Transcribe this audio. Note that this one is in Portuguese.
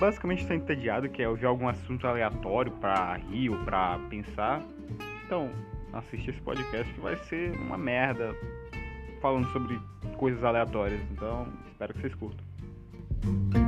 basicamente está entediado, que é ouvir algum assunto aleatório para rir ou para pensar, então assistir esse podcast que vai ser uma merda falando sobre coisas aleatórias. Então espero que vocês curtam.